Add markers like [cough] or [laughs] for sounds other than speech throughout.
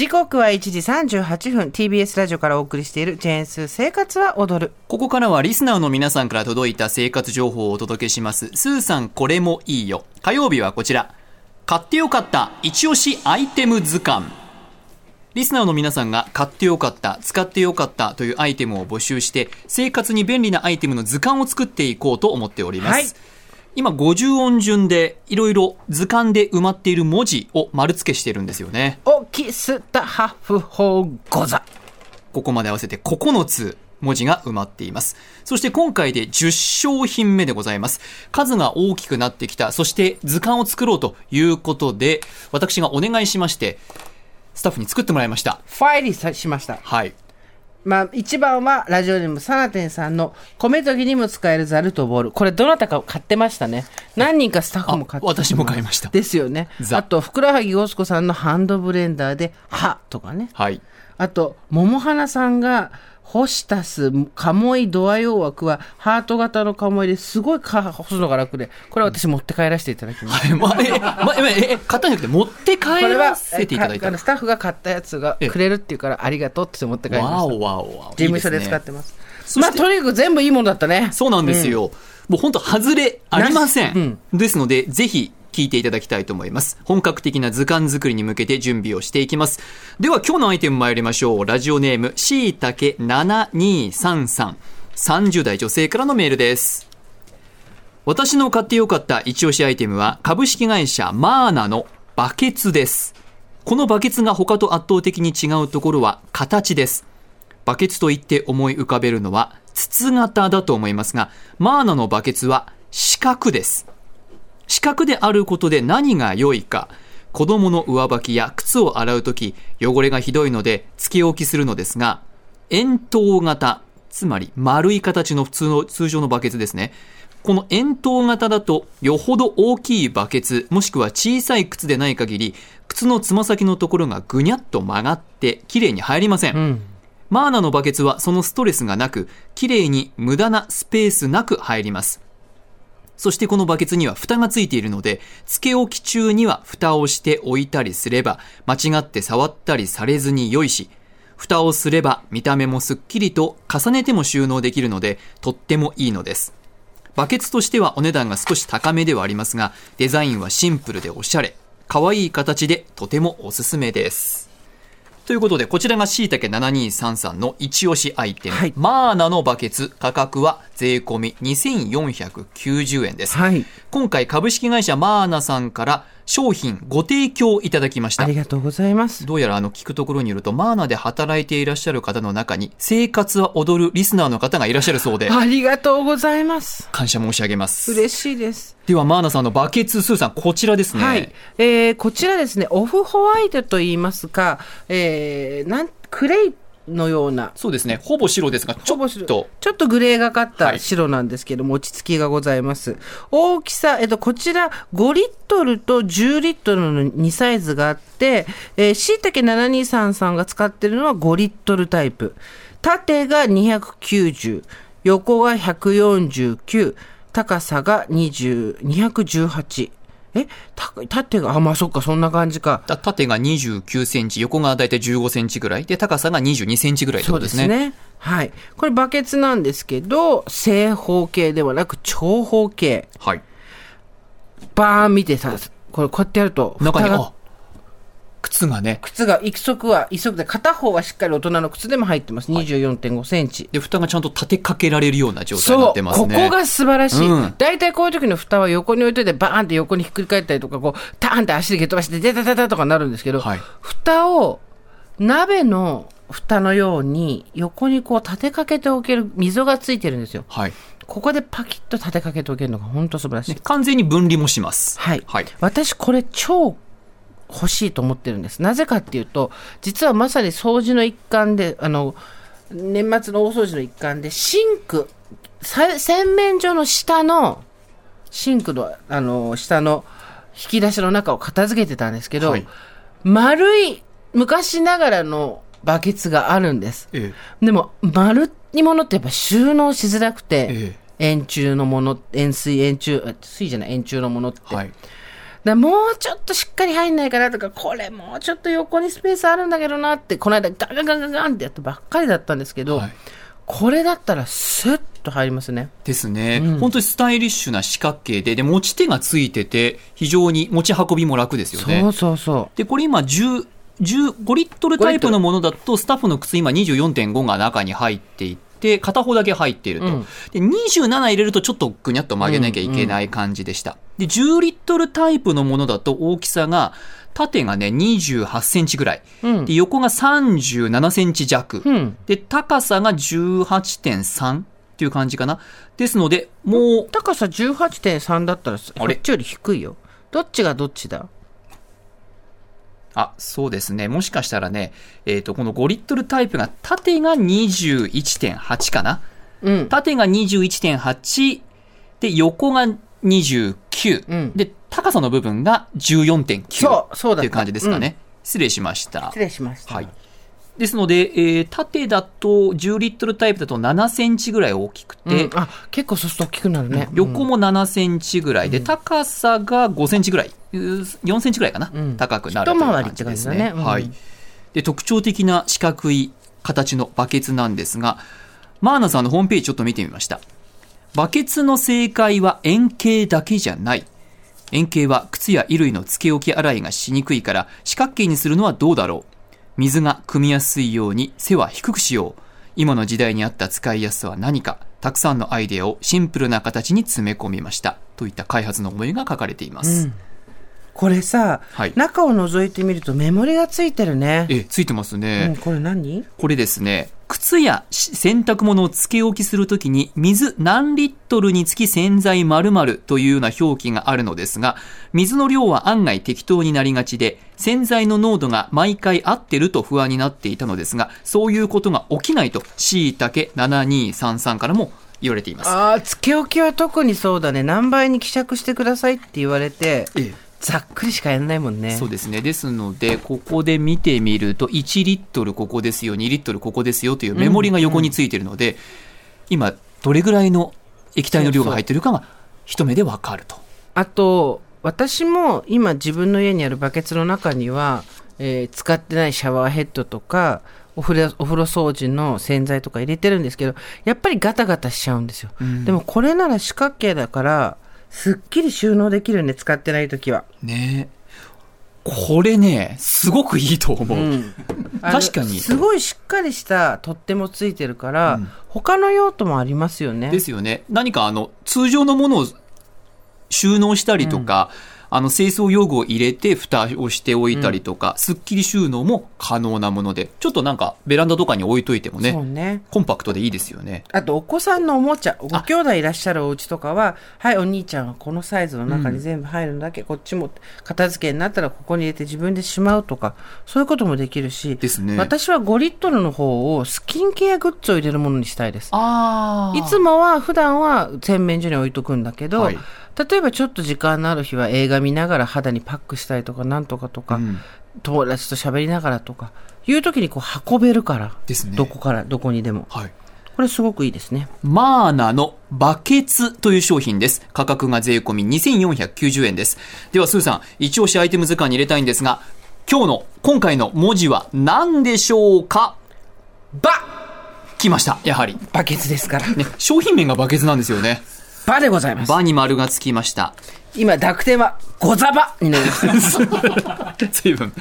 時刻は1時38分。TBS ラジオからお送りしているジェーンスー生活は踊る。ここからはリスナーの皆さんから届いた生活情報をお届けします。スーさんこれもいいよ。火曜日はこちら。買ってよかった一押しアイテム図鑑。リスナーの皆さんが買ってよかった、使ってよかったというアイテムを募集して、生活に便利なアイテムの図鑑を作っていこうと思っております。はい今50音順でいろいろ図鑑で埋まっている文字を丸付けしてるんですよね。オキスタハフホーゴザここまで合わせて9つ文字が埋まっています。そして今回で10商品目でございます。数が大きくなってきた、そして図鑑を作ろうということで、私がお願いしまして、スタッフに作ってもらいました。ファイリーしましたはい。まあ、一番はラジオネームサナテンさんの米研ぎにも使えるザルとボール。これどなたか買ってましたね。何人かスタッフも買ってあ私も買いましたですよね。ザあと、ふくらはぎごすこさんのハンドブレンダーで、はとかね。はい。あと、桃花さんが、ホシタス、カモイドア用枠は、ハート型のカモイですごいか干すのが楽で、これは私持って帰らせていただきます。はい。まあ、え、まあ、え、え、買ったんじゃなくて持って帰らせていただいた。スタッフが買ったやつがくれるっていうから、ありがとうって持って帰りました。おわおわお。事務所で使ってす。ます。そしてまあ、とにかく全部いいものだったね。そうなんですよ。もう本当外れありません。うんですので、ぜひ聞いていただきたいと思います。本格的な図鑑作りに向けて準備をしていきます。では今日のアイテム参りましょう。ラジオネーム、しいたけ7233。30代女性からのメールです。私の買ってよかった一押しアイテムは株式会社マーナのバケツです。このバケツが他と圧倒的に違うところは形です。バケツと言って思い浮かべるのは筒型だと思いますが、マーナのバケツは四角です。四角であることで何が良いか。子供の上履きや靴を洗うとき、汚れがひどいので、つけ置きするのですが、円筒型、つまり丸い形の普通の通常のバケツですね。この円筒型だと、よほど大きいバケツ、もしくは小さい靴でない限り、靴のつま先のところがぐにゃっと曲がって、綺麗に入りません。うん。マーナのバケツはそのストレスがなく、綺麗に無駄なスペースなく入ります。そしてこのバケツには蓋がついているので、つけ置き中には蓋をして置いたりすれば、間違って触ったりされずに良いし、蓋をすれば見た目もすっきりと重ねても収納できるので、とってもいいのです。バケツとしてはお値段が少し高めではありますが、デザインはシンプルでおしゃれ、可愛い形でとてもおすすめです。ということで、こちらがしいたけ7233の一押しアイテム、はいマーナのバケツ、価格は税込み2490円です。はい。今回株式会社マーナさんから商品ご提供いただきましたあり。がとうございます。どうやらあの聞くところによると、マーナで働いていらっしゃる方の中に、生活は踊るリスナーの方がいらっしゃるそうで、ありがとうございます。感謝申し上げます。嬉しいです。では、マーナさんのバケツスーさん、こちらですね。はい。えーこちらですね、オフホワイトと言いますか、えーなん、クレイのような、そうですね。ほぼ白ですが、ちょっと、ちょっとグレーがかっはいた白なんですけども、落ち着きがございます。大きさ、えっと、こちら5リットルと10リットルの2サイズがあって、えー、しいたけ7233が使ってるのは5リットルタイプ。縦が290、横が149、高さが20 218。えた縦が、あ、まあそっか、そんな感じか。た縦が29センチ、横がだいたい15センチぐらい、で、高さが22センチぐらいってそうことですね。ですね。はい。これバケツなんですけど、正方形ではなく長方形。はい。バーン見てさ、これこうやってやると、中に、あ、靴がね、靴が一足は一足で片方はしっかり大人の靴でも入ってます。24.5センチ。で、蓋がちゃんと立てかけられるような状態になってますね。ここが素晴らしいうん。大体、こういう時の蓋は横に置いといて、バーンって横にひっくり返ったりとか、こう、ターンって足で蹴飛ばして、デタデタとかなるんですけど、はい蓋を鍋の蓋のように横にこう立てかけておける溝がついてるんですよ。はい。ここでパキッと立てかけておけるのが本当素晴らしい。ね完全に分離もします。はい。はい。私これ超欲しいと思ってるんです。なぜかっていうと、実はまさに掃除の一環で、あの、年末の大掃除の一環で、シンク、さ洗面所の下の、シンクの、あの、下の引き出しの中を片付けてたんですけど、はい丸い、昔ながらのバケツがあるんです。えでも、丸いものってやっぱ収納しづらくて、ええ円柱のもの、円錐、円柱、あ水じゃない、円柱のものって。えはい。だもうちょっとしっかり入んないかなとか、これもうちょっと横にスペースあるんだけどなって、この間ガンガンガンガンガンってやったばっかりだったんですけど、はいこれだったらスッと入りますね。ですね、本当にスタイリッシュな四角形で、で、持ち手がついてて、非常に持ち運びも楽ですよね。そうそうそう。で、これ今10、15リットルタイプのものだと、スタッフの靴今24.5が中に入っていて、片方だけ入っていると。うんで、27入れるとちょっとぐにゃっと曲げなきゃいけない感じでした。で、10リットルタイプのものだと大きさが、縦がね、28センチぐらい。うんで、横が37センチ弱。うん。で、高さが18.3っていう感じかな。ですので、もう、高さ18.3だったら、こあれ？っちより低いよ。どっちがどっちだ？あ、そうですね。もしかしたらね、えっ、と、この5リットルタイプが縦が21.8かな。うん。縦が21.8で、横が29、うんで、高さの部分が14.9そうそうだっていう感じですかね。失礼しました失。礼しました。はい。ですので、えー縦だと10リットルタイプだと7センチぐらい大きくて、うんあ、結構そうすると大きくなるね。横も7センチぐらいで、高さが5センチぐらい、うー4センチぐらいかな、うん高くなるという感感じですね。ねうんはい。で、特徴的な四角い形のバケツなんですが、マーナさんのホームページちょっと見てみました。バケツの正解は円形だけじゃない。円形は靴や衣類の付け置き洗いがしにくいから四角形にするのはどうだろう。水が汲みやすいように背は低くしよう。今の時代に合った使いやすさは何か。たくさんのアイデアをシンプルな形に詰め込みました。といった開発の思いが書かれています、うん。これさ、はい。中を覗いてみるとメモリがついてるね。えついてますね、うん、これ何？これですね、靴やし洗濯物をつけ置きするときに、水何リットルにつき洗剤〇〇というような表記があるのですが、水の量は案外適当になりがちで、洗剤の濃度が毎回合ってると不安になっていたのですが、そういうことが起きないと、しいたけ7233からも言われています。ああ、つけ置きは特にそうだね。何倍に希釈してくださいって言われて、えざっくりしかやんないもんね。そうですね。ですので、ここで見てみると、1リットルここですよ、2リットルここですよというメモリが横についているので、今、どれぐらいの液体の量が入っているかが一目でわかると。あと、私も今自分の家にあるバケツの中には、えー使ってないシャワーヘッドとか、お風呂お風呂掃除の洗剤とか入れてるんですけど、やっぱりガタガタしちゃうんですよ。うんでもこれなら四角形だから、すっきり収納できるね、使ってない時は。ねこれね、すごくいいと思う。うん [laughs] 確かにすごいしっかりした取っ手もついてるから、うん他の用途もありますよね。ですよね。何かあの、通常のものを収納したりとか、あの、清掃用具を入れて蓋をしておいたりとか、すっきり収納も可能なもので、ちょっとなんかベランダとかに置いといてもね、ね。コンパクトでいいですよね。あと、お子さんのおもちゃ、ご兄弟いらっしゃるお家とかは、はい、お兄ちゃんはこのサイズの中に全部入るんだけ、こっちも片付けになったらここに入れて自分でしまうとか、そういうこともできるし、ですね私は5リットルの方をスキンケアグッズを入れるものにしたいです。あいつもは、普段は洗面所に置いとくんだけど、はい例えばちょっと時間のある日は映画見ながら肌にパックしたりとかなんとかとか、うん友達と喋りながらとか、いう時にこう運べるから、ですねどこからどこにでも。はい。これすごくいいですね。マーナのバケツという商品です。価格が税込み2490円です。では、スーさん、一押しアイテム図鑑に入れたいんですが、今日の、今回の文字は何でしょうか？バ来ました、やはり。バケツですから。ね、商品名がバケツなんですよね。バでございます。バに丸がつきました。今、濁点は、ゴザバになりました。[laughs] 随分、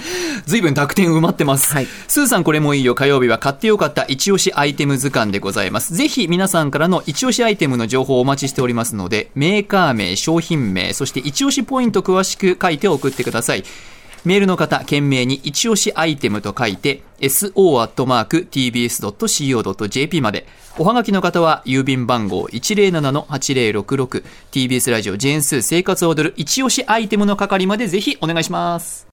随分濁点埋まってます。はいスーさんこれもいいよ火曜日は買ってよかった一押しアイテム図鑑でございます。ぜひ皆さんからの一押しアイテムの情報をお待ちしておりますので、メーカー名、商品名、そして一押しポイント詳しく書いて送ってください。メールの方、懸命に一押しアイテムと書いて、so.tbs.co.jp まで。おはがきの方は、郵便番号107-8066、TBS ラジオジェーンス生活を踊る一押しアイテムの係までぜひお願いします。